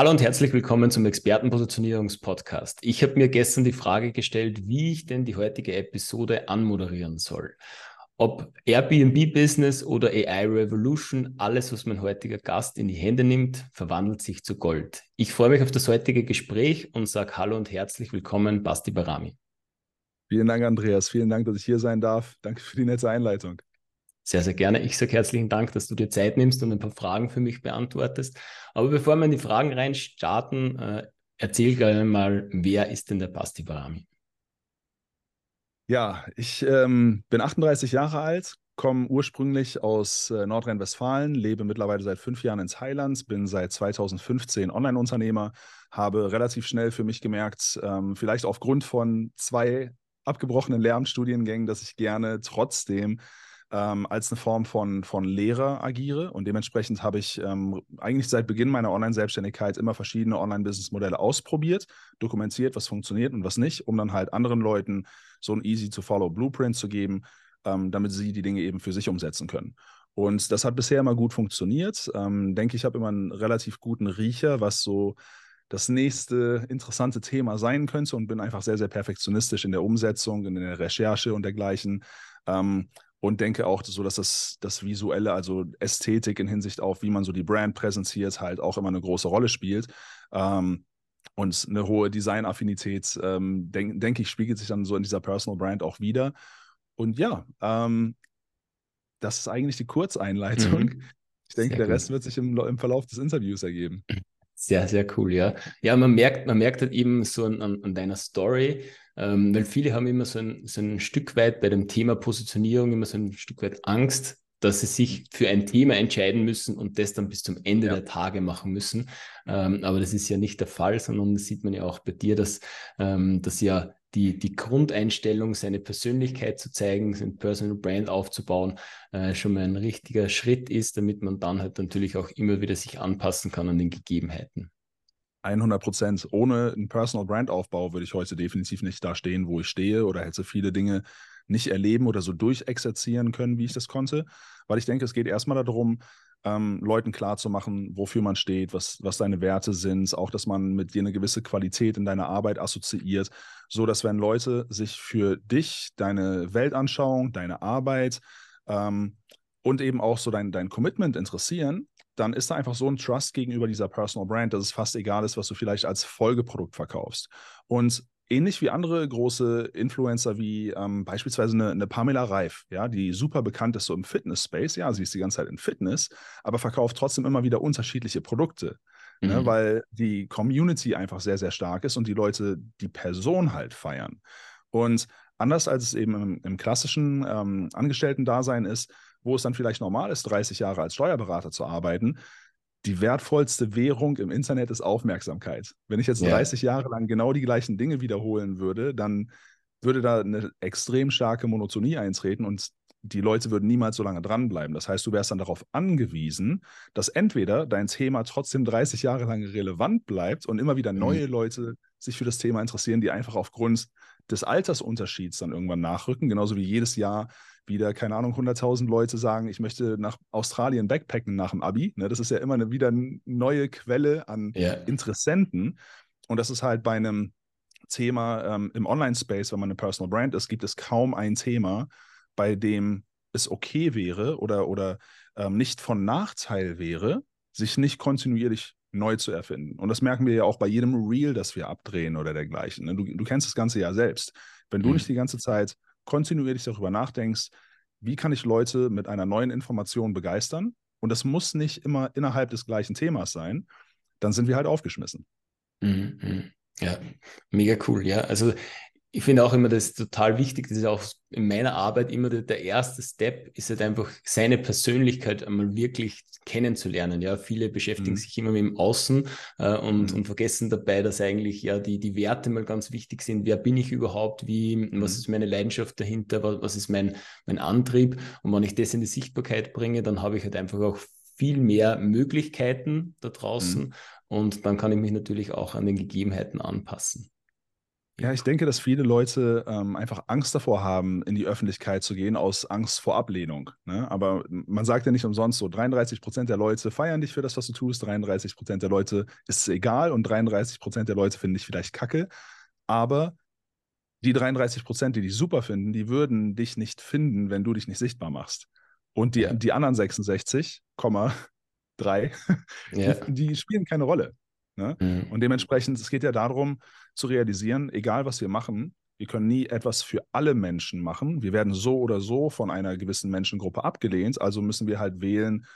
Hallo und herzlich willkommen zum Expertenpositionierungspodcast. Ich habe mir gestern die Frage gestellt, wie ich denn die heutige Episode anmoderieren soll. Ob Airbnb-Business oder AI Revolution, alles, was mein heutiger Gast in die Hände nimmt, verwandelt sich zu Gold. Ich freue mich auf das heutige Gespräch und sage Hallo und herzlich willkommen, Basti Barami. Vielen Dank, Andreas. Vielen Dank, dass ich hier sein darf. Danke für die nette Einleitung. Sehr, sehr gerne. Ich sage herzlichen Dank, dass du dir Zeit nimmst und ein paar Fragen für mich beantwortest. Aber bevor wir in die Fragen rein starten, äh, erzähl gerne mal, wer ist denn der Basti Barami? Ja, ich ähm, bin 38 Jahre alt, komme ursprünglich aus äh, Nordrhein-Westfalen, lebe mittlerweile seit fünf Jahren in Thailand, bin seit 2015 Online-Unternehmer, habe relativ schnell für mich gemerkt, ähm, vielleicht aufgrund von zwei abgebrochenen Lehramtsstudiengängen, dass ich gerne trotzdem ähm, als eine Form von, von Lehrer agiere. Und dementsprechend habe ich ähm, eigentlich seit Beginn meiner Online-Selbstständigkeit immer verschiedene Online-Business-Modelle ausprobiert, dokumentiert, was funktioniert und was nicht, um dann halt anderen Leuten so ein easy-to-follow Blueprint zu geben, ähm, damit sie die Dinge eben für sich umsetzen können. Und das hat bisher immer gut funktioniert. Ähm, denke ich, habe immer einen relativ guten Riecher, was so das nächste interessante Thema sein könnte und bin einfach sehr, sehr perfektionistisch in der Umsetzung, in der Recherche und dergleichen. Ähm, und denke auch so, dass das, das Visuelle, also Ästhetik in Hinsicht auf, wie man so die Brand präsentiert, halt auch immer eine große Rolle spielt. Ähm, und eine hohe Designaffinität, ähm, denke denk ich, spiegelt sich dann so in dieser Personal Brand auch wieder. Und ja, ähm, das ist eigentlich die Kurzeinleitung. Mhm. Ich denke, Sehr der Rest wird sich im, im Verlauf des Interviews ergeben. Sehr, sehr cool, ja. Ja, man merkt, man merkt halt eben so an, an deiner Story, ähm, weil viele haben immer so ein, so ein Stück weit bei dem Thema Positionierung immer so ein Stück weit Angst, dass sie sich für ein Thema entscheiden müssen und das dann bis zum Ende ja. der Tage machen müssen. Ähm, aber das ist ja nicht der Fall, sondern das sieht man ja auch bei dir, dass, ähm, dass ja die, die Grundeinstellung, seine Persönlichkeit zu zeigen, sein Personal Brand aufzubauen, äh, schon mal ein richtiger Schritt ist, damit man dann halt natürlich auch immer wieder sich anpassen kann an den Gegebenheiten. 100 Prozent. Ohne einen Personal Brand Aufbau würde ich heute definitiv nicht da stehen, wo ich stehe oder hätte viele Dinge nicht erleben oder so durchexerzieren können, wie ich das konnte. Weil ich denke, es geht erstmal darum, ähm, Leuten klarzumachen, wofür man steht, was, was deine Werte sind, auch dass man mit dir eine gewisse Qualität in deiner Arbeit assoziiert, so dass wenn Leute sich für dich, deine Weltanschauung, deine Arbeit ähm, und eben auch so dein, dein Commitment interessieren, dann ist da einfach so ein Trust gegenüber dieser Personal Brand, dass es fast egal ist, was du vielleicht als Folgeprodukt verkaufst. Und ähnlich wie andere große Influencer wie ähm, beispielsweise eine, eine, Pamela Reif, ja, die super bekannt ist so im Fitness-Space, ja, sie ist die ganze Zeit in Fitness, aber verkauft trotzdem immer wieder unterschiedliche Produkte. Ne, mhm. weil die Community einfach sehr, sehr stark ist und die Leute die Person halt feiern. Und anders als es eben im, im klassischen ähm, Angestellten-Dasein ist, wo es dann vielleicht normal ist, 30 Jahre als Steuerberater zu arbeiten, die wertvollste Währung im Internet ist Aufmerksamkeit. Wenn ich jetzt ja. 30 Jahre lang genau die gleichen Dinge wiederholen würde, dann würde da eine extrem starke Monotonie eintreten und die Leute würden niemals so lange dranbleiben. Das heißt, du wärst dann darauf angewiesen, dass entweder dein Thema trotzdem 30 Jahre lang relevant bleibt und immer wieder neue mhm. Leute sich für das Thema interessieren, die einfach aufgrund des Altersunterschieds dann irgendwann nachrücken, genauso wie jedes Jahr wieder, keine Ahnung, 100.000 Leute sagen, ich möchte nach Australien backpacken nach dem Abi. Ne? Das ist ja immer eine, wieder eine neue Quelle an ja. Interessenten. Und das ist halt bei einem Thema ähm, im Online-Space, wenn man eine Personal Brand ist, gibt es kaum ein Thema, bei dem es okay wäre oder, oder ähm, nicht von Nachteil wäre, sich nicht kontinuierlich neu zu erfinden. Und das merken wir ja auch bei jedem Reel, das wir abdrehen oder dergleichen. Ne? Du, du kennst das Ganze ja selbst. Wenn du mhm. nicht die ganze Zeit kontinuierlich darüber nachdenkst, wie kann ich Leute mit einer neuen Information begeistern? Und das muss nicht immer innerhalb des gleichen Themas sein, dann sind wir halt aufgeschmissen. Mhm. mhm. Ja, mega cool. Ja, also ich finde auch immer das total wichtig, das ist auch in meiner Arbeit immer der, der, erste Step, ist halt einfach seine Persönlichkeit einmal wirklich kennenzulernen. Ja, viele beschäftigen mhm. sich immer mit dem Außen äh, und, mhm. und vergessen dabei, dass eigentlich ja die, die Werte mal ganz wichtig sind. Wer bin ich überhaupt? Wie, mhm. was ist meine Leidenschaft dahinter? Was, was ist mein, mein Antrieb? Und wenn ich das in die Sichtbarkeit bringe, dann habe ich halt einfach auch viel mehr Möglichkeiten da draußen mhm. und dann kann ich mich natürlich auch an den Gegebenheiten anpassen. Ja, ich denke, dass viele Leute ähm, einfach Angst davor haben, in die Öffentlichkeit zu gehen, aus Angst vor Ablehnung. Ne? Aber man sagt ja nicht umsonst so, 33 Prozent der Leute feiern dich für das, was du tust, 33 Prozent der Leute ist es egal und 33 Prozent der Leute finden dich vielleicht kacke. Aber die 33 Prozent, die dich super finden, die würden dich nicht finden, wenn du dich nicht sichtbar machst. Und die, ja. die anderen 66,3, ja. die, die spielen keine Rolle. Ne? Mhm. Und dementsprechend, es geht ja darum zu realisieren, egal was wir machen, wir können nie etwas für alle Menschen machen. Wir werden so oder so von einer gewissen Menschengruppe abgelehnt. Also müssen wir halt wählen,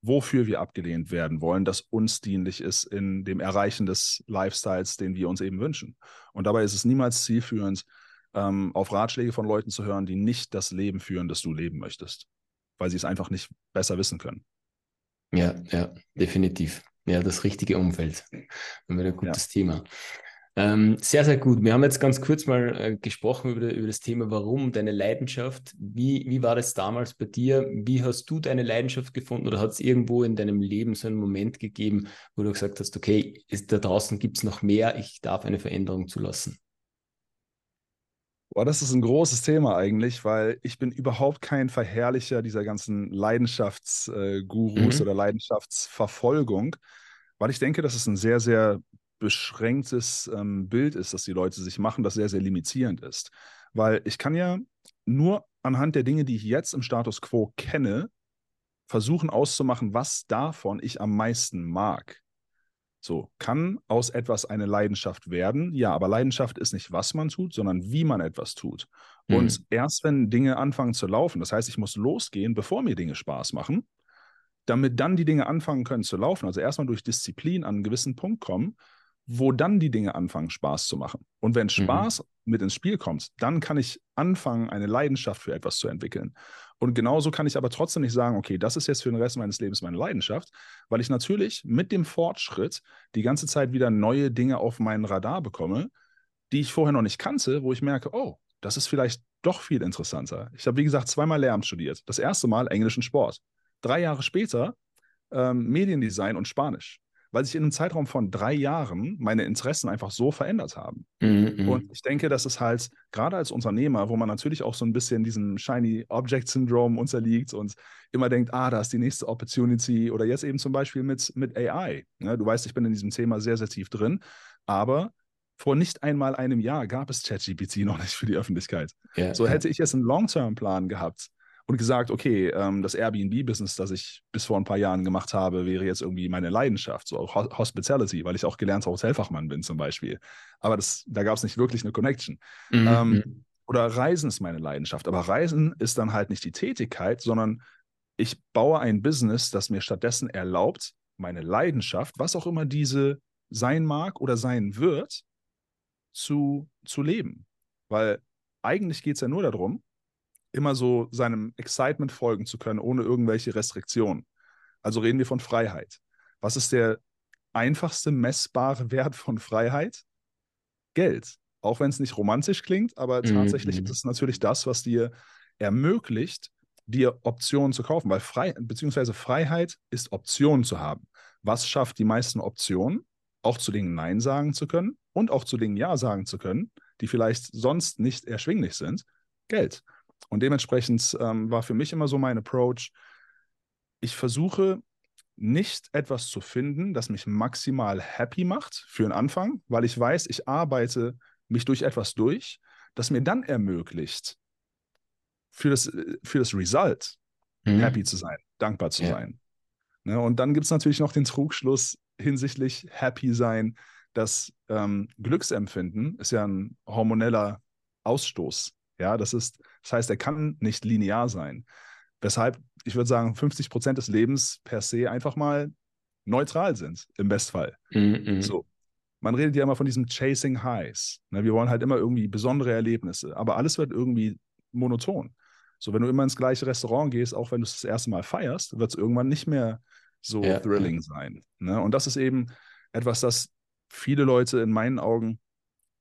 wofür wir abgelehnt werden wollen, das uns dienlich ist in dem Erreichen des Lifestyles, den wir uns eben wünschen. Und dabei ist es niemals zielführend, ähm, auf Ratschläge von Leuten zu hören, die nicht das Leben führen, das du leben möchtest, weil sie es einfach nicht besser wissen können. Ja, ja, definitiv. Ja, das richtige Umfeld. Dann wäre ein gutes ja. Thema. Ähm, sehr, sehr gut. Wir haben jetzt ganz kurz mal äh, gesprochen über, über, das Thema, warum deine Leidenschaft. Wie, wie war das damals bei dir? Wie hast du deine Leidenschaft gefunden oder hat es irgendwo in deinem Leben so einen Moment gegeben, wo du gesagt hast, okay, ist, da draußen gibt es noch mehr, ich darf eine Veränderung zulassen? Boah, das ist ein großes Thema eigentlich, weil ich bin überhaupt kein Verherrlicher dieser ganzen Leidenschaftsgurus mhm. oder Leidenschaftsverfolgung, weil ich denke, dass es ein sehr, sehr beschränktes ähm, Bild ist, das die Leute sich machen, das sehr, sehr limitierend ist. Weil ich kann ja nur anhand der Dinge, die ich jetzt im Status quo kenne, versuchen auszumachen, was davon ich am meisten mag. So, kann aus etwas eine Leidenschaft werden? Ja, aber Leidenschaft ist nicht, was man tut, sondern wie man etwas tut. Mhm. Und erst wenn Dinge anfangen zu laufen, das heißt, ich muss losgehen, bevor mir Dinge Spaß machen, damit dann die Dinge anfangen können zu laufen, also erstmal durch Disziplin an einen gewissen Punkt kommen, wo dann die Dinge anfangen, Spaß zu machen. Und wenn mhm. Spaß mhm. mit ins Spiel kommt, dann kann ich anfangen, eine Leidenschaft für etwas zu entwickeln. Und genauso kann ich aber trotzdem nicht sagen, okay, das ist jetzt für den Rest meines Lebens meine Leidenschaft, weil ich natürlich mit dem Fortschritt die ganze Zeit wieder neue Dinge auf meinen Radar bekomme, die ich vorher noch nicht kannte, wo ich merke, oh, das ist vielleicht doch viel interessanter. Ich habe, wie gesagt, zweimal Lehramt studiert. Das erste Mal englischen Sport. Drei Jahre später ähm, Mediendesign und Spanisch weil sich in einem Zeitraum von drei Jahren meine Interessen einfach so verändert haben. Mhm, und ich denke, dass es halt gerade als Unternehmer, wo man natürlich auch so ein bisschen diesem Shiny Object Syndrome unterliegt und immer denkt, ah, da ist die nächste Opportunity oder jetzt eben zum Beispiel mit, mit AI. Ja, ne? du weißt, ich bin in diesem Thema sehr, sehr tief drin, aber vor nicht einmal einem Jahr gab es ChatGPT noch nicht für die Öffentlichkeit. Yeah, so hätte ich jetzt einen Long-Term-Plan gehabt, und gesagt, okay, ähm, das Airbnb-Business, das ich bis vor ein paar Jahren gemacht habe, wäre jetzt irgendwie meine Leidenschaft, so Hospitality, weil ich auch gelernter Hotelfachmann bin zum Beispiel. Aber das, da gab es nicht wirklich eine Connection. Mhm. Ähm, mhm. oder Reisen ist meine Leidenschaft. Aber Reisen ist dann halt nicht die Tätigkeit, sondern ich baue ein Business, das mir stattdessen erlaubt, meine Leidenschaft, was auch immer diese sein mag oder sein wird, zu, zu leben. Weil eigentlich geht es ja nur darum, immer so seinem Excitement folgen zu können, ohne irgendwelche Restriktionen. Also reden wir von Freiheit. Was ist der einfachste messbare Wert von Freiheit? Geld. Auch wenn es nicht romantisch klingt, aber mhm. tatsächlich ist es natürlich das, was dir ermöglicht, dir Optionen zu kaufen, weil frei, beziehungsweise Freiheit ist Optionen zu haben. Was schafft die meisten Optionen? Auch zu Dingen Nein sagen zu können und auch zu Dingen Ja sagen zu können, die vielleicht sonst nicht erschwinglich sind. Geld. Und dementsprechend ähm, war für mich immer so mein Approach, ich versuche nicht etwas zu finden, das mich maximal happy macht für den Anfang, weil ich weiß, ich arbeite mich durch etwas durch, das mir dann ermöglicht, für das, für das Result mhm. happy zu sein, dankbar zu ja. sein. Ne, und dann gibt es natürlich noch den Trugschluss hinsichtlich happy sein, das ähm, Glücksempfinden ist ja ein hormoneller Ausstoß. Ja, das ist, das heißt, er kann nicht linear sein. Weshalb, ich würde sagen, 50 Prozent des Lebens per se einfach mal neutral sind, im Bestfall. Mhm. So. Man redet ja immer von diesem Chasing Highs. Ne, wir wollen halt immer irgendwie besondere Erlebnisse, aber alles wird irgendwie monoton. So, wenn du immer ins gleiche Restaurant gehst, auch wenn du es das erste Mal feierst, wird es irgendwann nicht mehr so ja. thrilling sein. Ne? Und das ist eben etwas, das viele Leute in meinen Augen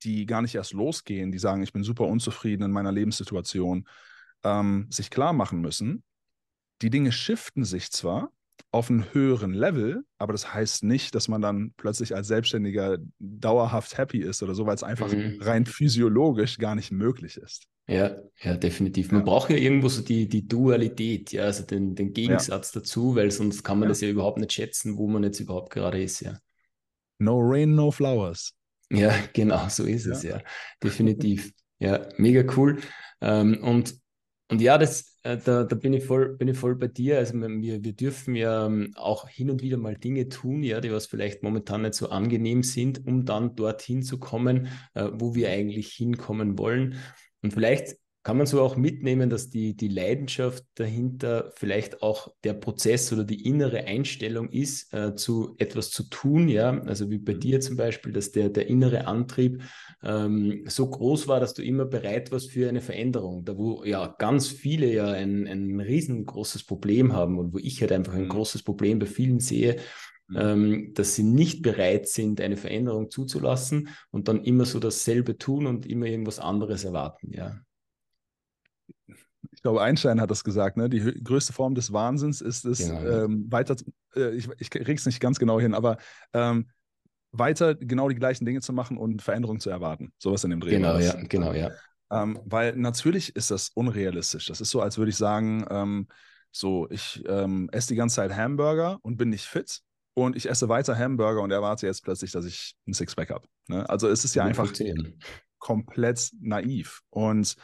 die gar nicht erst losgehen, die sagen, ich bin super unzufrieden in meiner Lebenssituation, ähm, sich klar machen müssen, die Dinge shiften sich zwar, auf einem höheren Level, aber das heißt nicht, dass man dann plötzlich als Selbstständiger dauerhaft happy ist oder so, weil es einfach mhm. rein physiologisch gar nicht möglich ist. Ja, ja, definitiv. Man ja. braucht ja irgendwo so die, die Dualität, ja, also den, den Gegensatz ja. dazu, weil sonst kann man ja. das ja überhaupt nicht schätzen, wo man jetzt überhaupt gerade ist, ja. No rain, no flowers. Ja, genau, so ist es, ja. Definitiv. Ja, mega cool. Ähm, und, und ja, das, äh, da, da bin ich voll, bin ich voll bei dir. Also wir, wir dürfen ja ähm, auch hin und wieder mal Dinge tun, ja, die was vielleicht momentan nicht so angenehm sind, um dann dorthin zu kommen, äh, wo wir eigentlich hinkommen wollen. Und vielleicht kann man so auch mitnehmen, dass die, die Leidenschaft dahinter vielleicht auch der Prozess oder die innere Einstellung ist, äh, zu etwas zu tun, ja, also wie bei mhm. dir zum Beispiel, dass der, der innere Antrieb ähm, so groß war, dass du immer bereit warst für eine Veränderung, da wo ja ganz viele ja ein, ein riesengroßes Problem haben und wo ich halt einfach ein mhm. großes Problem bei vielen sehe, mhm. ähm, dass sie nicht bereit sind, eine Veränderung zuzulassen und dann immer so dasselbe tun und immer irgendwas anderes erwarten, ja ich glaube, Einstein hat das gesagt, ne? Die größte Form des Wahnsinns ist es, genau. ähm, weiter, äh, ich, ich krieg's nicht ganz genau hin, aber ähm, weiter genau die gleichen Dinge zu machen und Veränderungen zu erwarten. Sowas in dem Dreh. Genau, ja, genau, ja. Ähm, weil natürlich ist das unrealistisch. Das ist so, als würde ich sagen, ähm, so, ich ähm, esse die ganze Zeit Hamburger und bin nicht fit und ich esse weiter Hamburger und erwarte jetzt plötzlich, dass ich ein Sixpack habe. Ne? Also es ist ja einfach komplett naiv. Und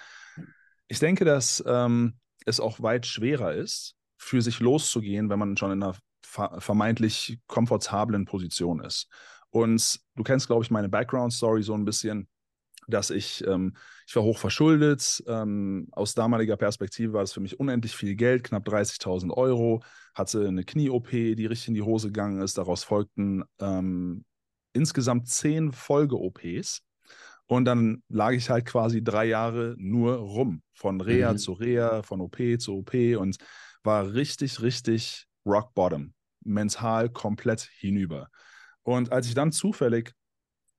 ich denke, dass ähm, es auch weit schwerer ist, für sich loszugehen, wenn man schon in einer vermeintlich komfortablen Position ist. Und du kennst, glaube ich, meine Background-Story so ein bisschen, dass ich, ähm, ich war hoch verschuldet. Ähm, aus damaliger Perspektive war das für mich unendlich viel Geld, knapp 30.000 Euro, hatte eine Knie-OP, die richtig in die Hose gegangen ist. Daraus folgten ähm, insgesamt zehn Folge-OPs. Und dann lag ich halt quasi drei Jahre nur rum, von Reha mhm. zu Reha, von OP zu OP und war richtig, richtig rock bottom, mental komplett hinüber. Und als ich dann zufällig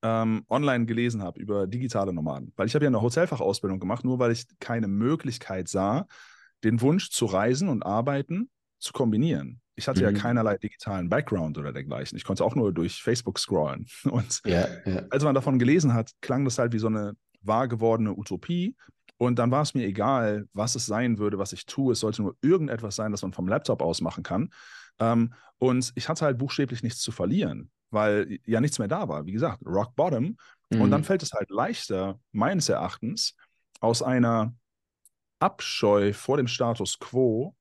ähm, online gelesen habe über digitale Nomaden, weil ich habe ja eine Hotelfachausbildung gemacht, nur weil ich keine Möglichkeit sah, den Wunsch zu reisen und arbeiten zu kombinieren. Ich hatte mhm. ja keinerlei digitalen Background oder dergleichen. Ich konnte auch nur durch Facebook scrollen. Und ja, ja. als man davon gelesen hat, klang das halt wie so eine wahr gewordene Utopie. Und dann war es mir egal, was es sein würde, was ich tue. Es sollte nur irgendetwas sein, das man vom Laptop aus machen kann. Ähm, und ich hatte halt buchstäblich nichts zu verlieren, weil ja nichts mehr da war. Wie gesagt, Rock Bottom. Mhm. Und dann fällt es halt leichter, meines Erachtens, aus einer Abscheu vor dem Status quo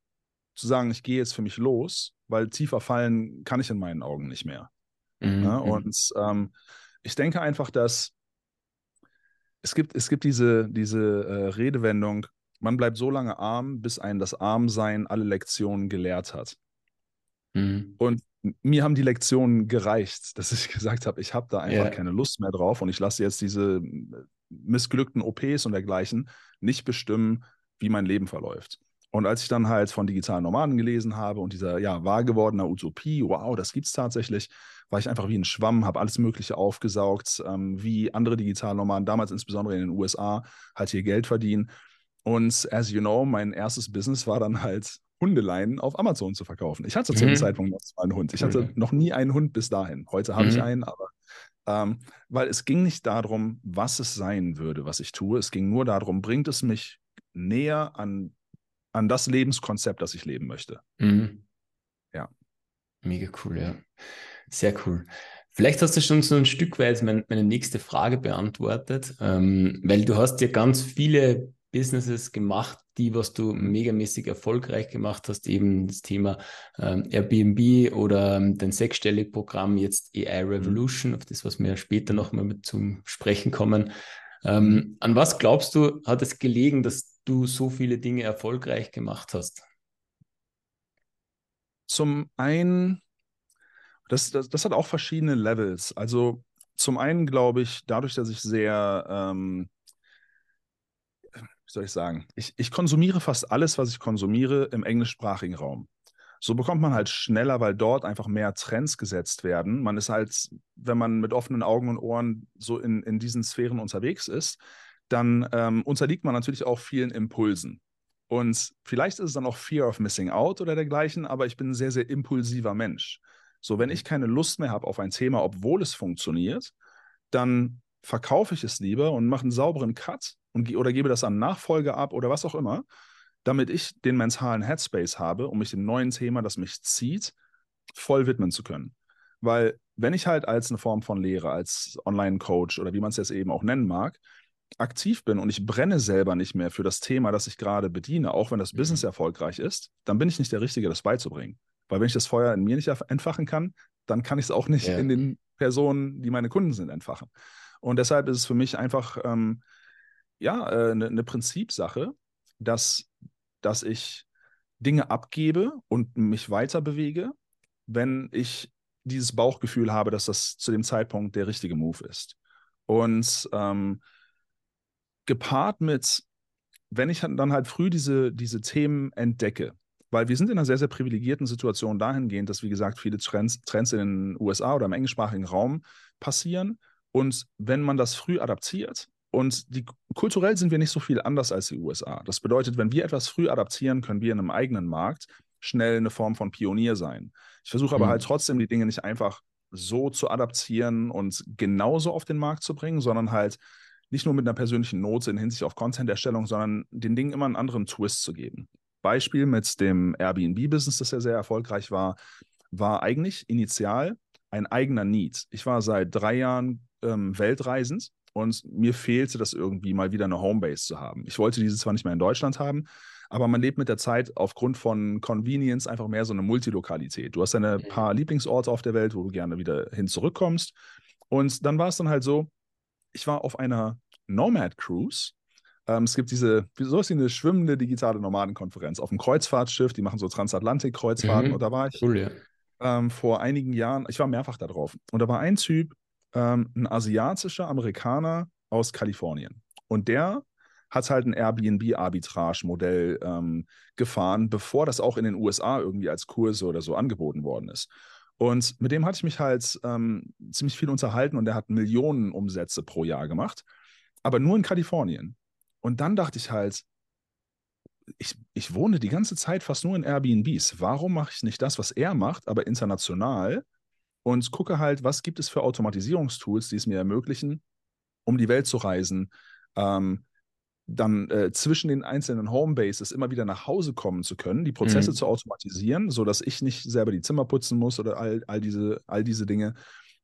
zu sagen, ich gehe jetzt für mich los, weil tiefer fallen kann ich in meinen Augen nicht mehr. Mhm. Ja, mhm. und ähm, ich denke einfach, dass es gibt, es gibt diese, diese äh, Redewendung, man bleibt so lange arm, bis einen das Armsein alle Lektionen gelehrt hat. Mhm. Und mir haben die Lektionen gereicht, dass ich gesagt habe, ich habe da einfach yeah. keine Lust mehr drauf und ich lasse jetzt diese äh, missglückten OPs und dergleichen nicht bestimmen, wie mein Leben verläuft. Und als ich dann halt von digitalen Nomaden gelesen habe und dieser ja wahr gewordener Utopie, wow, das gibt es tatsächlich, war ich einfach wie ein Schwamm, habe alles Mögliche aufgesaugt, ähm, wie andere digitale Nomaden, damals insbesondere in den USA, halt hier Geld verdienen. Und as you know, mein erstes Business war dann halt Hundeleinen auf Amazon zu verkaufen. Ich hatte zu dem mhm. Zeitpunkt noch einen Hund. Ich hatte mhm. noch nie einen Hund bis dahin. Heute habe mhm. ich einen, aber ähm, weil es ging nicht darum, was es sein würde, was ich tue. Es ging nur darum, bringt es mich näher an an das Lebenskonzept, das ich leben möchte. Mhm. Ja. Mega cool, ja. Sehr cool. Vielleicht hast du schon so ein Stück weit meine, meine nächste Frage beantwortet, ähm, weil du hast ja ganz viele Businesses gemacht, die, was du megamäßig erfolgreich gemacht hast, eben das Thema ähm, Airbnb oder ähm, dein sechsstellige Programm, jetzt AI mhm. Revolution, auf das, was wir später nochmal mit zum Sprechen kommen. Ähm, mhm. an was glaubst du, hat es gelegen, dass du so viele Dinge erfolgreich gemacht hast? Zum einen, das, das, das hat auch verschiedene Levels. Also zum einen glaube ich, dadurch, dass ich sehr, ähm, wie soll ich sagen, ich, ich konsumiere fast alles, was ich konsumiere im englischsprachigen Raum. So bekommt man halt schneller, weil dort einfach mehr Trends gesetzt werden. Man ist halt, wenn man mit offenen Augen und Ohren so in, in diesen Sphären unterwegs ist, dann ähm, unterliegt man natürlich auch vielen Impulsen. Und vielleicht ist es dann auch Fear of Missing Out oder dergleichen, aber ich bin ein sehr, sehr impulsiver Mensch. So, wenn ich keine Lust mehr habe auf ein Thema, obwohl es funktioniert, dann verkaufe ich es lieber und mache einen sauberen Cut und, oder gebe das an Nachfolger ab oder was auch immer, damit ich den mentalen Headspace habe, um mich dem neuen Thema, das mich zieht, voll widmen zu können. Weil wenn ich halt als eine Form von Lehrer, als Online-Coach oder wie man es jetzt eben auch nennen mag, aktiv bin und ich brenne selber nicht mehr für das Thema, das ich gerade bediene, auch wenn das mhm. Business erfolgreich ist, dann bin ich nicht der Richtige, das beizubringen. Weil wenn ich das Feuer in mir nicht entfachen kann, dann kann ich es auch nicht ja. in den Personen, die meine Kunden sind, entfachen. Und deshalb ist es für mich einfach ähm, ja eine äh, ne Prinzipsache, dass, dass ich Dinge abgebe und mich weiter bewege, wenn ich dieses Bauchgefühl habe, dass das zu dem Zeitpunkt der richtige Move ist. Und ähm, gepaart mit, wenn ich dann halt früh diese, diese Themen entdecke, weil wir sind in einer sehr, sehr privilegierten Situation dahingehend, dass, wie gesagt, viele Trends, Trends in den USA oder im englischsprachigen Raum passieren. Und wenn man das früh adaptiert, und die, kulturell sind wir nicht so viel anders als die USA. Das bedeutet, wenn wir etwas früh adaptieren, können wir in einem eigenen Markt schnell eine Form von Pionier sein. Ich versuche aber mhm. halt trotzdem, die Dinge nicht einfach so zu adaptieren und genauso auf den Markt zu bringen, sondern halt nicht nur mit einer persönlichen Note in Hinsicht auf Content-Erstellung, sondern den Dingen immer einen anderen Twist zu geben. Beispiel mit dem Airbnb-Business, das ja sehr erfolgreich war, war eigentlich initial ein eigener Need. Ich war seit drei Jahren ähm, weltreisend und mir fehlte das irgendwie mal wieder eine Homebase zu haben. Ich wollte diese zwar nicht mehr in Deutschland haben, aber man lebt mit der Zeit aufgrund von Convenience einfach mehr so eine Multilokalität. Du hast deine mhm. paar Lieblingsorte auf der Welt, wo du gerne wieder hin zurückkommst. Und dann war es dann halt so, ich war auf einer Nomad Cruise. Ähm, es gibt diese, so ist eine schwimmende digitale Nomadenkonferenz auf einem Kreuzfahrtschiff, die machen so Transatlantik-Kreuzfahrten. Mhm. Und da war ich cool, ja. ähm, vor einigen Jahren, ich war mehrfach da drauf. Und da war ein Typ, ähm, ein asiatischer Amerikaner aus Kalifornien. Und der hat halt ein Airbnb-Arbitrage-Modell ähm, gefahren, bevor das auch in den USA irgendwie als Kurse oder so angeboten worden ist. Und mit dem hatte ich mich halt ähm, ziemlich viel unterhalten und der hat Millionen Umsätze pro Jahr gemacht, aber nur in Kalifornien. Und dann dachte ich halt, ich, ich wohne die ganze Zeit fast nur in Airbnbs. Warum mache ich nicht das, was er macht, aber international und gucke halt, was gibt es für Automatisierungstools, die es mir ermöglichen, um die Welt zu reisen, ähm, dann äh, zwischen den einzelnen Homebases immer wieder nach Hause kommen zu können, die Prozesse mhm. zu automatisieren, sodass ich nicht selber die Zimmer putzen muss oder all, all, diese, all diese Dinge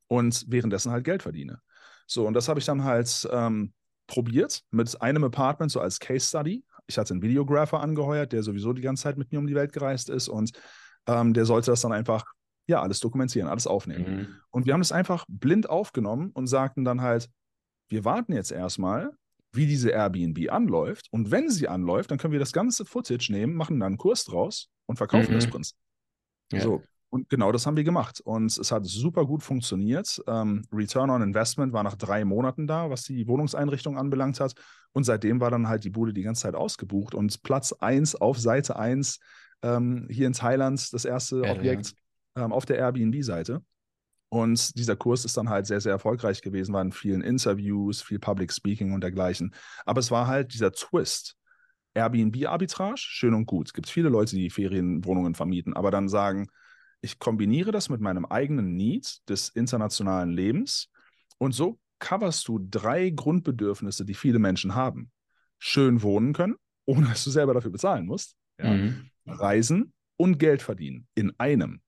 und währenddessen halt Geld verdiene. So, und das habe ich dann halt ähm, probiert mit einem Apartment, so als Case Study. Ich hatte einen Videographer angeheuert, der sowieso die ganze Zeit mit mir um die Welt gereist ist und ähm, der sollte das dann einfach, ja, alles dokumentieren, alles aufnehmen. Mhm. Und wir haben das einfach blind aufgenommen und sagten dann halt, wir warten jetzt erstmal, wie diese Airbnb anläuft. Und wenn sie anläuft, dann können wir das ganze Footage nehmen, machen dann einen Kurs draus und verkaufen mhm. das Prinzip. Ja. So. Und genau das haben wir gemacht. Und es hat super gut funktioniert. Ähm, Return on Investment war nach drei Monaten da, was die Wohnungseinrichtung anbelangt hat. Und seitdem war dann halt die Bude die ganze Zeit ausgebucht. Und Platz 1 auf Seite 1 ähm, hier in Thailand, das erste ja, Objekt ja. Ähm, auf der Airbnb-Seite. Und dieser Kurs ist dann halt sehr, sehr erfolgreich gewesen, waren vielen Interviews, viel Public Speaking und dergleichen. Aber es war halt dieser Twist. Airbnb-Arbitrage, schön und gut. Es gibt viele Leute, die Ferienwohnungen vermieten, aber dann sagen, ich kombiniere das mit meinem eigenen Need des internationalen Lebens und so coverst du drei Grundbedürfnisse, die viele Menschen haben. Schön wohnen können, ohne dass du selber dafür bezahlen musst. Ja. Mhm. Reisen und Geld verdienen in einem.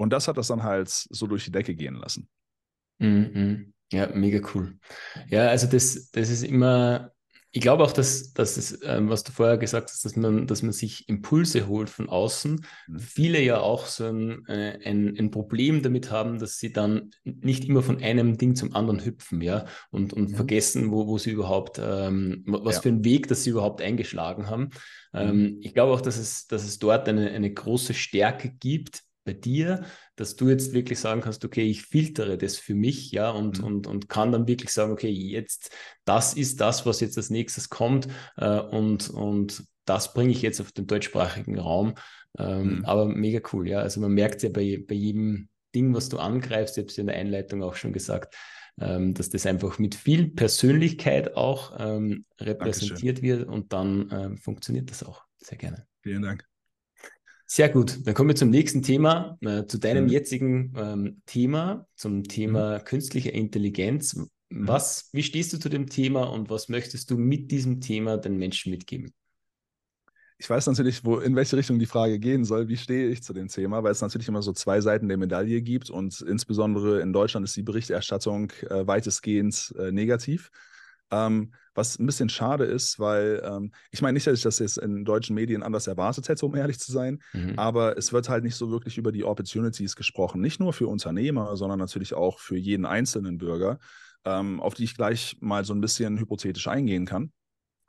Und das hat das dann halt so durch die Decke gehen lassen. Mhm. Ja, mega cool. Ja, also das, das ist immer, ich glaube auch, dass, dass es, ähm, was du vorher gesagt hast, dass man, dass man sich Impulse holt von außen. Mhm. Viele ja auch so ein, äh, ein, ein, Problem damit haben, dass sie dann nicht immer von einem Ding zum anderen hüpfen, ja, und, und mhm. vergessen, wo, wo sie überhaupt, ähm, was ja. für einen Weg, dass sie überhaupt eingeschlagen haben. Mhm. Ähm, ich glaube auch, dass es, dass es dort eine, eine große Stärke gibt, bei dir, dass du jetzt wirklich sagen kannst, okay, ich filtere das für mich, ja, und, mhm. und, und kann dann wirklich sagen, okay, jetzt, das ist das, was jetzt als nächstes kommt äh, und, und das bringe ich jetzt auf den deutschsprachigen Raum. Ähm, mhm. Aber mega cool, ja. Also man merkt ja bei, bei jedem Ding, was du angreifst, ich habe es in der Einleitung auch schon gesagt, ähm, dass das einfach mit viel Persönlichkeit auch ähm, repräsentiert Dankeschön. wird und dann ähm, funktioniert das auch sehr gerne. Vielen Dank. Sehr gut, dann kommen wir zum nächsten Thema, äh, zu deinem mhm. jetzigen ähm, Thema, zum Thema mhm. künstliche Intelligenz. Mhm. Was, wie stehst du zu dem Thema und was möchtest du mit diesem Thema den Menschen mitgeben? Ich weiß natürlich, wo, in welche Richtung die Frage gehen soll. Wie stehe ich zu dem Thema? Weil es natürlich immer so zwei Seiten der Medaille gibt und insbesondere in Deutschland ist die Berichterstattung äh, weitestgehend äh, negativ. Ähm, was ein bisschen schade ist, weil ähm, ich meine nicht, dass ich das jetzt in deutschen Medien anders erwartet hätte, um ehrlich zu sein, mhm. aber es wird halt nicht so wirklich über die Opportunities gesprochen. Nicht nur für Unternehmer, sondern natürlich auch für jeden einzelnen Bürger, ähm, auf die ich gleich mal so ein bisschen hypothetisch eingehen kann.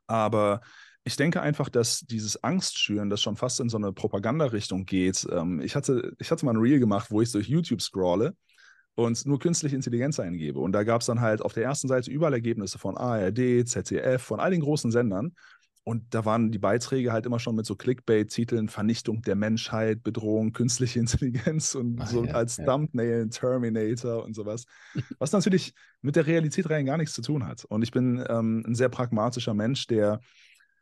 Aber ich denke einfach, dass dieses Angstschüren, das schon fast in so eine Propagandarichtung geht. Ähm, ich, hatte, ich hatte mal ein Reel gemacht, wo ich durch YouTube scrolle und nur künstliche Intelligenz eingebe. Und da gab es dann halt auf der ersten Seite überall Ergebnisse von ARD, ZDF, von all den großen Sendern. Und da waren die Beiträge halt immer schon mit so Clickbait-Titeln, Vernichtung der Menschheit, Bedrohung, künstliche Intelligenz und Ach, so ja, als ja. Thumbnail Terminator und sowas. Was natürlich mit der Realität rein gar nichts zu tun hat. Und ich bin ähm, ein sehr pragmatischer Mensch, der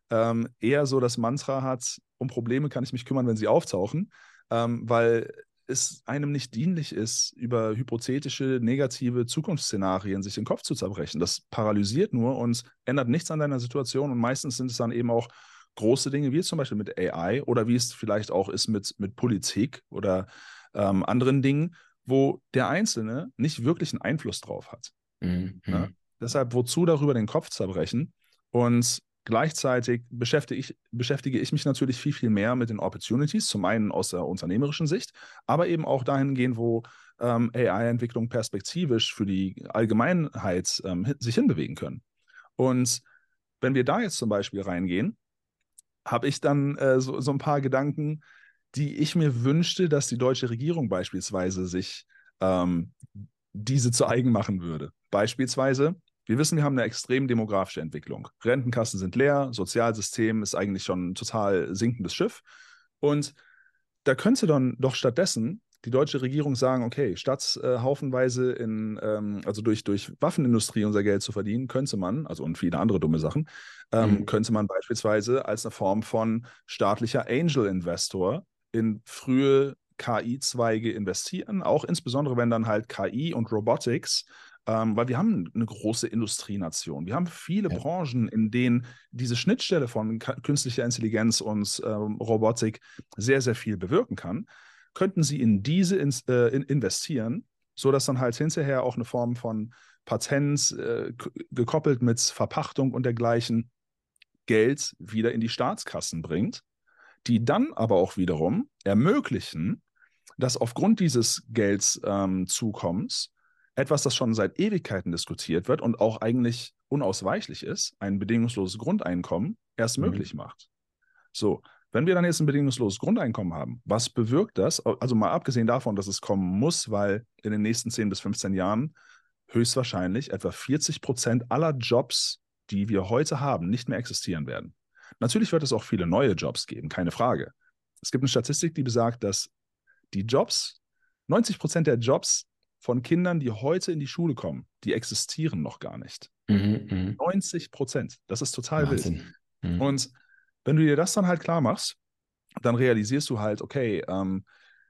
ähm, eher so das Mantra hat, um Probleme kann ich mich kümmern, wenn sie auftauchen. Ähm, weil es einem nicht dienlich ist, über hypothetische, negative Zukunftsszenarien sich den Kopf zu zerbrechen. Das paralysiert nur und ändert nichts an deiner Situation. Und meistens sind es dann eben auch große Dinge, wie es zum Beispiel mit AI oder wie es vielleicht auch ist mit, mit Politik oder ähm, anderen Dingen, wo der Einzelne nicht wirklich einen Einfluss drauf hat. Mhm. Ja? Deshalb, wozu darüber den Kopf zerbrechen? Und Gleichzeitig beschäftige ich, beschäftige ich mich natürlich viel, viel mehr mit den Opportunities, zum einen aus der unternehmerischen Sicht, aber eben auch dahingehend, wo ähm, AI-Entwicklung perspektivisch für die Allgemeinheit ähm, sich hinbewegen können. Und wenn wir da jetzt zum Beispiel reingehen, habe ich dann äh, so, so, ein paar Gedanken, die ich mir wünschte, dass die deutsche Regierung beispielsweise sich ähm, diese zu eigen machen würde. Beispielsweise wir wissen, wir haben eine extrem demografische Entwicklung. Rentenkassen sind leer, Sozialsystem ist eigentlich schon ein total sinkendes Schiff. Und da könnte dann doch stattdessen die deutsche Regierung sagen, okay, statt äh, haufenweise in, ähm, also durch, durch Waffenindustrie unser Geld zu verdienen, könnte man, also und viele andere dumme Sachen, ähm, mhm. könnte man beispielsweise als eine Form von staatlicher Angel-Investor in frühe KI-Zweige investieren, auch insbesondere wenn dann halt KI und Robotics ähm, weil wir haben eine große Industrienation. Wir haben viele ja. Branchen, in denen diese Schnittstelle von künstlicher Intelligenz und ähm, Robotik sehr, sehr viel bewirken kann. Könnten Sie in diese in, äh, in investieren, sodass dann halt hinterher auch eine Form von Patent äh, gekoppelt mit Verpachtung und dergleichen Geld wieder in die Staatskassen bringt, die dann aber auch wiederum ermöglichen, dass aufgrund dieses Geldzukommens ähm, etwas, das schon seit Ewigkeiten diskutiert wird und auch eigentlich unausweichlich ist, ein bedingungsloses Grundeinkommen erst mhm. möglich macht. So, wenn wir dann jetzt ein bedingungsloses Grundeinkommen haben, was bewirkt das? Also mal abgesehen davon, dass es kommen muss, weil in den nächsten 10 bis 15 Jahren höchstwahrscheinlich etwa 40 Prozent aller Jobs, die wir heute haben, nicht mehr existieren werden. Natürlich wird es auch viele neue Jobs geben, keine Frage. Es gibt eine Statistik, die besagt, dass die Jobs, 90 Prozent der Jobs, von Kindern, die heute in die Schule kommen, die existieren noch gar nicht. Mhm, 90 mhm. Prozent. Das ist total Wahnsinn. wild. Mhm. Und wenn du dir das dann halt klar machst, dann realisierst du halt, okay, ähm,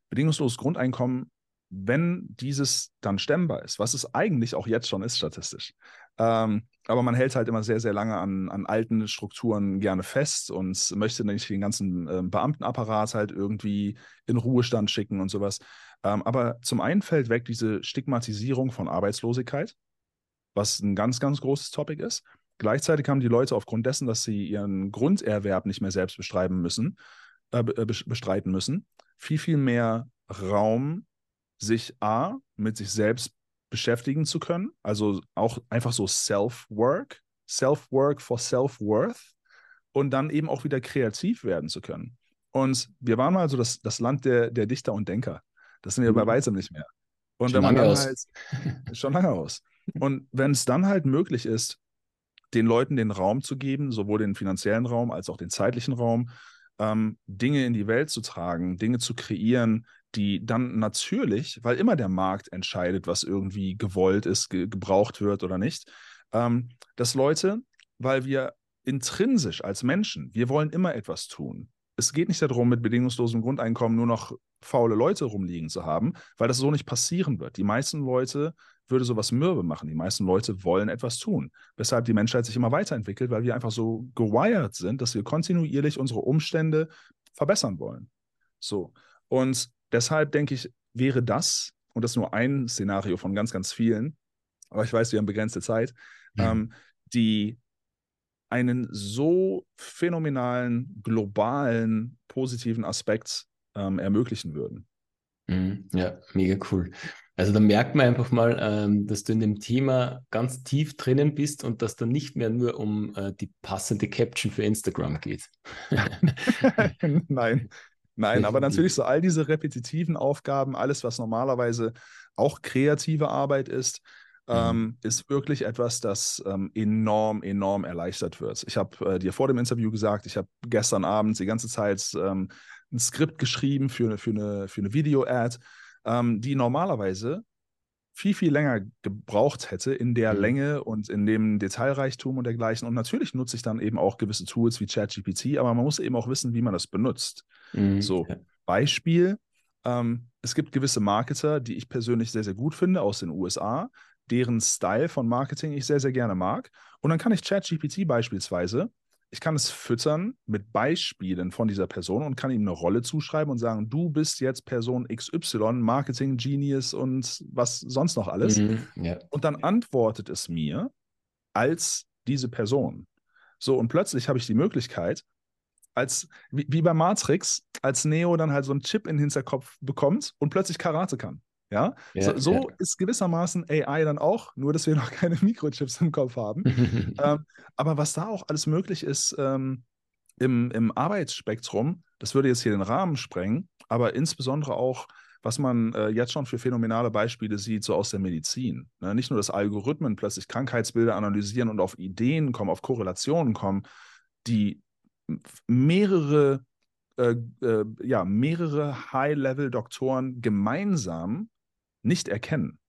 bedingungsloses Grundeinkommen, wenn dieses dann stemmbar ist, was es eigentlich auch jetzt schon ist statistisch. Ähm, aber man hält halt immer sehr, sehr lange an, an alten Strukturen gerne fest und möchte nicht den ganzen äh, Beamtenapparat halt irgendwie in Ruhestand schicken und sowas. Ähm, aber zum einen fällt weg diese Stigmatisierung von Arbeitslosigkeit, was ein ganz, ganz großes Topic ist. Gleichzeitig haben die Leute aufgrund dessen, dass sie ihren Grunderwerb nicht mehr selbst bestreiten müssen, äh, äh bestreiten müssen, viel, viel mehr Raum, sich A, mit sich selbst beschäftigen zu können. Also auch einfach so Self-Work, Self-Work for Self-Worth und dann eben auch wieder kreativ werden zu können. Und wir waren mal so das, das Land der, der Dichter und Denker. Das sind wir mhm. bei weitem nicht mehr. Und schon wenn man dann aus. halt schon lange aus. Und wenn es dann halt möglich ist, den Leuten den Raum zu geben, sowohl den finanziellen Raum als auch den zeitlichen Raum, ähm, Dinge in die Welt zu tragen, Dinge zu kreieren, die dann natürlich, weil immer der Markt entscheidet, was irgendwie gewollt ist, ge gebraucht wird oder nicht, ähm, dass Leute, weil wir intrinsisch als Menschen, wir wollen immer etwas tun. Es geht nicht darum, mit bedingungslosem Grundeinkommen nur noch faule Leute rumliegen zu haben, weil das so nicht passieren wird. Die meisten Leute würde sowas mürbe machen. Die meisten Leute wollen etwas tun. Weshalb die Menschheit sich immer weiterentwickelt, weil wir einfach so gewired sind, dass wir kontinuierlich unsere Umstände verbessern wollen. So. Und deshalb denke ich, wäre das, und das ist nur ein Szenario von ganz, ganz vielen, aber ich weiß, wir haben begrenzte Zeit, mhm. ähm, die einen so phänomenalen, globalen, positiven Aspekt ähm, ermöglichen würden. Mhm. Ja, mega cool. Also da merkt man einfach mal, ähm, dass du in dem Thema ganz tief drinnen bist und dass da nicht mehr nur um äh, die passende Caption für Instagram geht. Nein, Nein, aber natürlich so all diese repetitiven Aufgaben, alles, was normalerweise auch kreative Arbeit ist, mhm. ähm, ist wirklich etwas, das ähm, enorm, enorm erleichtert wird. Ich habe äh, dir vor dem Interview gesagt, ich habe gestern Abend die ganze Zeit ähm, ein Skript geschrieben für, für eine, für eine Video-Ad, ähm, die normalerweise viel, viel länger gebraucht hätte in der mhm. Länge und in dem Detailreichtum und dergleichen. Und natürlich nutze ich dann eben auch gewisse Tools wie ChatGPT, aber man muss eben auch wissen, wie man das benutzt. Mhm. So, Beispiel, ähm, es gibt gewisse Marketer, die ich persönlich sehr, sehr gut finde aus den USA, deren Style von Marketing ich sehr, sehr gerne mag. Und dann kann ich ChatGPT beispielsweise ich kann es füttern mit Beispielen von dieser Person und kann ihm eine Rolle zuschreiben und sagen, du bist jetzt Person XY, Marketing Genius und was sonst noch alles. Mhm, ja. Und dann antwortet es mir als diese Person. So, und plötzlich habe ich die Möglichkeit, als, wie, wie bei Matrix, als Neo dann halt so einen Chip in den Hinterkopf bekommt und plötzlich Karate kann. Ja, ja so, so ja. ist gewissermaßen AI dann auch, nur dass wir noch keine Mikrochips im Kopf haben. ähm, aber was da auch alles möglich ist ähm, im, im Arbeitsspektrum, das würde jetzt hier den Rahmen sprengen, aber insbesondere auch, was man äh, jetzt schon für phänomenale Beispiele sieht, so aus der Medizin. Ne? Nicht nur, dass Algorithmen plötzlich Krankheitsbilder analysieren und auf Ideen kommen, auf Korrelationen kommen, die mehrere äh, äh, ja, mehrere High-Level-Doktoren gemeinsam nicht erkennen.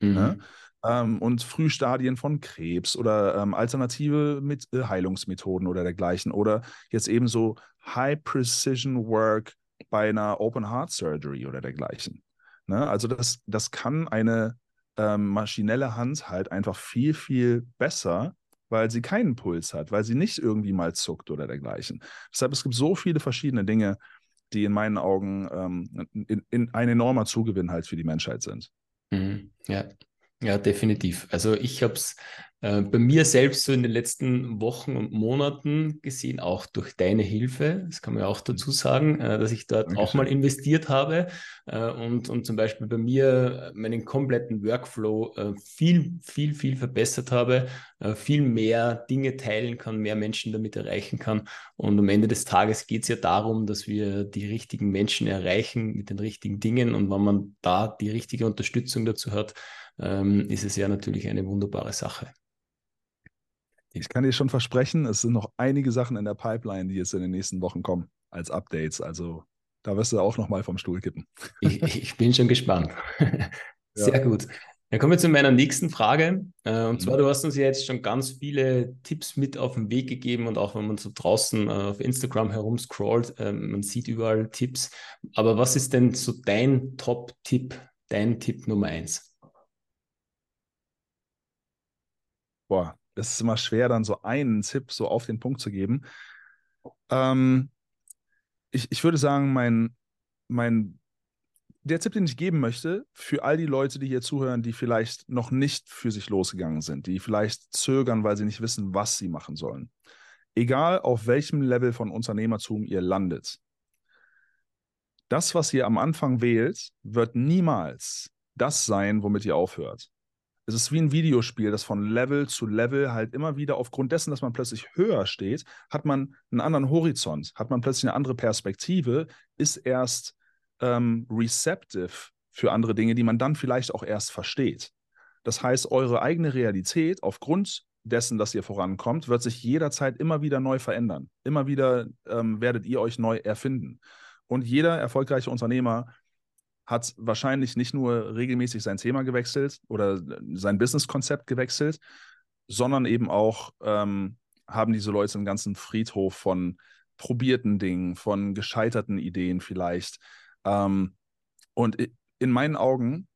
Ne? Mhm. Ne? Ähm, und Frühstadien von Krebs oder ähm, alternative mit, äh, Heilungsmethoden oder dergleichen oder jetzt eben so High-Precision-Work bei einer Open-Heart-Surgery oder dergleichen. Ne? Also das, das kann eine ähm, maschinelle Hand halt einfach viel, viel besser, weil sie keinen Puls hat, weil sie nicht irgendwie mal zuckt oder dergleichen. Deshalb es gibt so viele verschiedene Dinge, die in meinen Augen ähm, in, in ein enormer Zugewinn halt für die Menschheit sind. Mhm. Ja, ja, definitiv. Also ich habe es äh, bei mir selbst so in den letzten Wochen und Monaten gesehen, auch durch deine Hilfe, das kann man ja auch dazu sagen, äh, dass ich dort Dankeschön. auch mal investiert habe äh, und, und zum Beispiel bei mir meinen kompletten Workflow äh, viel, viel, viel verbessert habe, äh, viel mehr Dinge teilen kann, mehr Menschen damit erreichen kann. Und am Ende des Tages geht es ja darum, dass wir die richtigen Menschen erreichen mit den richtigen Dingen. Und wenn man da die richtige Unterstützung dazu hat, ähm, ist es ja natürlich eine wunderbare Sache. Ich kann dir schon versprechen, es sind noch einige Sachen in der Pipeline, die jetzt in den nächsten Wochen kommen als Updates. Also da wirst du auch noch mal vom Stuhl kippen. Ich, ich bin schon gespannt. Sehr ja. gut. Dann kommen wir zu meiner nächsten Frage. Äh, und zwar, mhm. du hast uns ja jetzt schon ganz viele Tipps mit auf den Weg gegeben und auch wenn man so draußen äh, auf Instagram herumscrollt, ähm, man sieht überall Tipps. Aber was ist denn so dein Top-Tipp, dein Tipp Nummer eins? Boah, es ist immer schwer, dann so einen Tipp so auf den Punkt zu geben. Ähm, ich, ich würde sagen, mein, mein, der Tipp, den ich geben möchte, für all die Leute, die hier zuhören, die vielleicht noch nicht für sich losgegangen sind, die vielleicht zögern, weil sie nicht wissen, was sie machen sollen. Egal auf welchem Level von Unternehmertum ihr landet. Das, was ihr am Anfang wählt, wird niemals das sein, womit ihr aufhört es ist wie ein Videospiel, das von Level zu Level halt immer wieder aufgrund dessen, dass man plötzlich höher steht, hat man einen anderen Horizont, hat man plötzlich eine andere Perspektive, ist erst ähm, receptive für andere Dinge, die man dann vielleicht auch erst versteht. Das heißt, eure eigene Realität aufgrund dessen, dass ihr vorankommt, wird sich jederzeit immer wieder neu verändern. Immer wieder ähm, werdet ihr euch neu erfinden. Und jeder erfolgreiche Unternehmer hat wahrscheinlich nicht nur regelmäßig sein Thema gewechselt oder sein Businesskonzept gewechselt, sondern eben auch ähm, haben diese Leute einen ganzen Friedhof von probierten Dingen, von gescheiterten Ideen vielleicht. Ähm, und in meinen Augen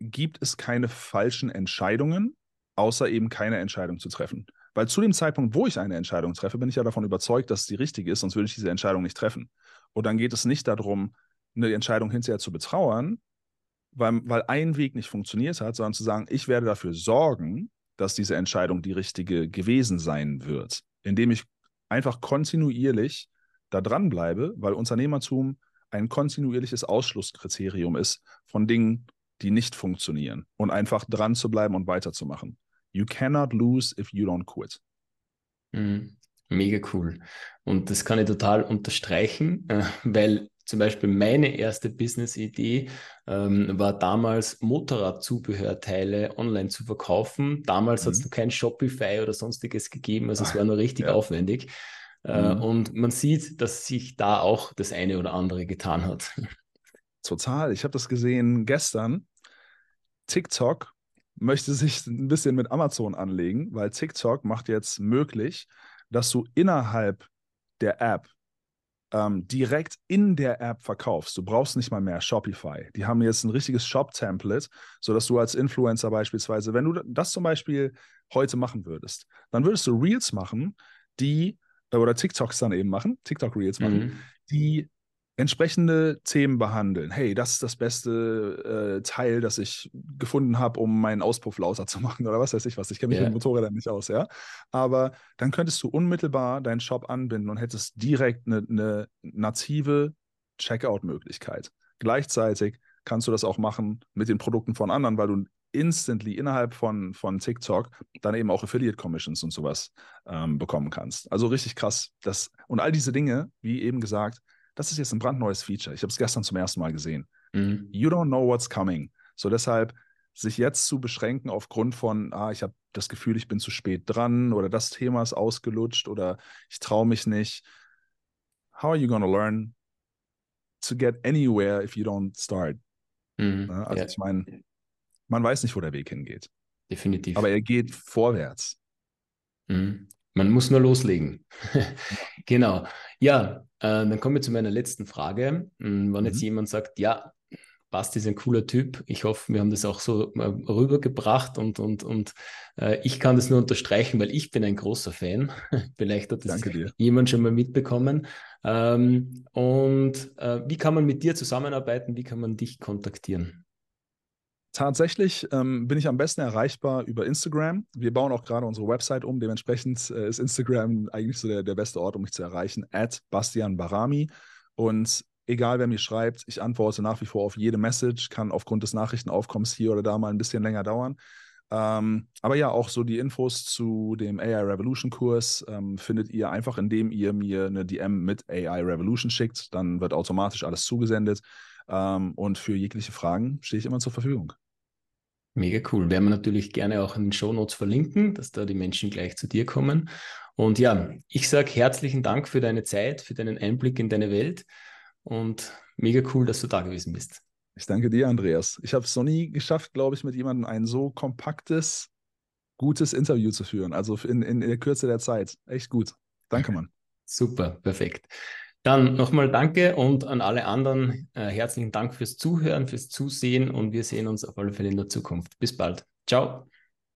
gibt es keine falschen Entscheidungen, außer eben keine Entscheidung zu treffen. Weil zu dem Zeitpunkt, wo ich eine Entscheidung treffe, bin ich ja davon überzeugt, dass die richtige ist, sonst würde ich diese Entscheidung nicht treffen. Und dann geht es nicht darum, eine Entscheidung hinterher zu betrauern, weil, weil ein Weg nicht funktioniert hat, sondern zu sagen, ich werde dafür sorgen, dass diese Entscheidung die richtige gewesen sein wird, indem ich einfach kontinuierlich da dranbleibe, weil Unternehmertum ein kontinuierliches Ausschlusskriterium ist von Dingen, die nicht funktionieren und einfach dran zu bleiben und weiterzumachen. You cannot lose if you don't quit. Mhm. Mega cool. Und das kann ich total unterstreichen, äh, weil zum Beispiel meine erste Business-Idee ähm, war damals Motorradzubehörteile online zu verkaufen. Damals mhm. hat es noch kein Shopify oder sonstiges gegeben, also es war nur richtig ja. aufwendig. Äh, mhm. Und man sieht, dass sich da auch das eine oder andere getan hat. Total. Ich habe das gesehen gestern. TikTok möchte sich ein bisschen mit Amazon anlegen, weil TikTok macht jetzt möglich, dass du innerhalb der App ähm, direkt in der App verkaufst. Du brauchst nicht mal mehr Shopify. Die haben jetzt ein richtiges Shop-Template, sodass du als Influencer beispielsweise, wenn du das zum Beispiel heute machen würdest, dann würdest du Reels machen, die, äh, oder TikToks dann eben machen, TikTok-Reels machen, mhm. die entsprechende Themen behandeln. Hey, das ist das beste äh, Teil, das ich gefunden habe, um meinen Auspuff lauter zu machen oder was weiß ich was. Ich kenne mich yeah. mit Motorrädern nicht aus, ja. Aber dann könntest du unmittelbar deinen Shop anbinden und hättest direkt eine, eine native Checkout-Möglichkeit. Gleichzeitig kannst du das auch machen mit den Produkten von anderen, weil du instantly innerhalb von, von TikTok dann eben auch Affiliate Commissions und sowas ähm, bekommen kannst. Also richtig krass. Das, und all diese Dinge, wie eben gesagt, das ist jetzt ein brandneues Feature. Ich habe es gestern zum ersten Mal gesehen. Mhm. You don't know what's coming. So deshalb sich jetzt zu beschränken aufgrund von, ah, ich habe das Gefühl, ich bin zu spät dran oder das Thema ist ausgelutscht oder ich traue mich nicht. How are you going to learn to get anywhere if you don't start? Mhm. Ja, also ja. ich meine, man weiß nicht, wo der Weg hingeht. Definitiv. Aber er geht vorwärts. Mhm. Man muss nur loslegen. genau. Ja, äh, dann kommen wir zu meiner letzten Frage. Hm, wenn mhm. jetzt jemand sagt, ja, Basti ist ein cooler Typ. Ich hoffe, wir haben das auch so äh, rübergebracht und, und, und äh, ich kann das nur unterstreichen, weil ich bin ein großer Fan. Vielleicht hat das jemand schon mal mitbekommen. Ähm, und äh, wie kann man mit dir zusammenarbeiten? Wie kann man dich kontaktieren? Tatsächlich ähm, bin ich am besten erreichbar über Instagram. Wir bauen auch gerade unsere Website um. Dementsprechend äh, ist Instagram eigentlich so der, der beste Ort, um mich zu erreichen. At Bastian Barami. Und egal, wer mir schreibt, ich antworte nach wie vor auf jede Message. Kann aufgrund des Nachrichtenaufkommens hier oder da mal ein bisschen länger dauern. Ähm, aber ja, auch so die Infos zu dem AI Revolution Kurs ähm, findet ihr einfach, indem ihr mir eine DM mit AI Revolution schickt. Dann wird automatisch alles zugesendet. Ähm, und für jegliche Fragen stehe ich immer zur Verfügung. Mega cool. Werden wir natürlich gerne auch in den Show Notes verlinken, dass da die Menschen gleich zu dir kommen. Und ja, ich sage herzlichen Dank für deine Zeit, für deinen Einblick in deine Welt und mega cool, dass du da gewesen bist. Ich danke dir, Andreas. Ich habe es noch nie geschafft, glaube ich, mit jemandem ein so kompaktes, gutes Interview zu führen. Also in, in der Kürze der Zeit. Echt gut. Danke, Mann. Super, perfekt. Dann nochmal danke und an alle anderen äh, herzlichen Dank fürs Zuhören, fürs Zusehen und wir sehen uns auf alle Fälle in der Zukunft. Bis bald. Ciao.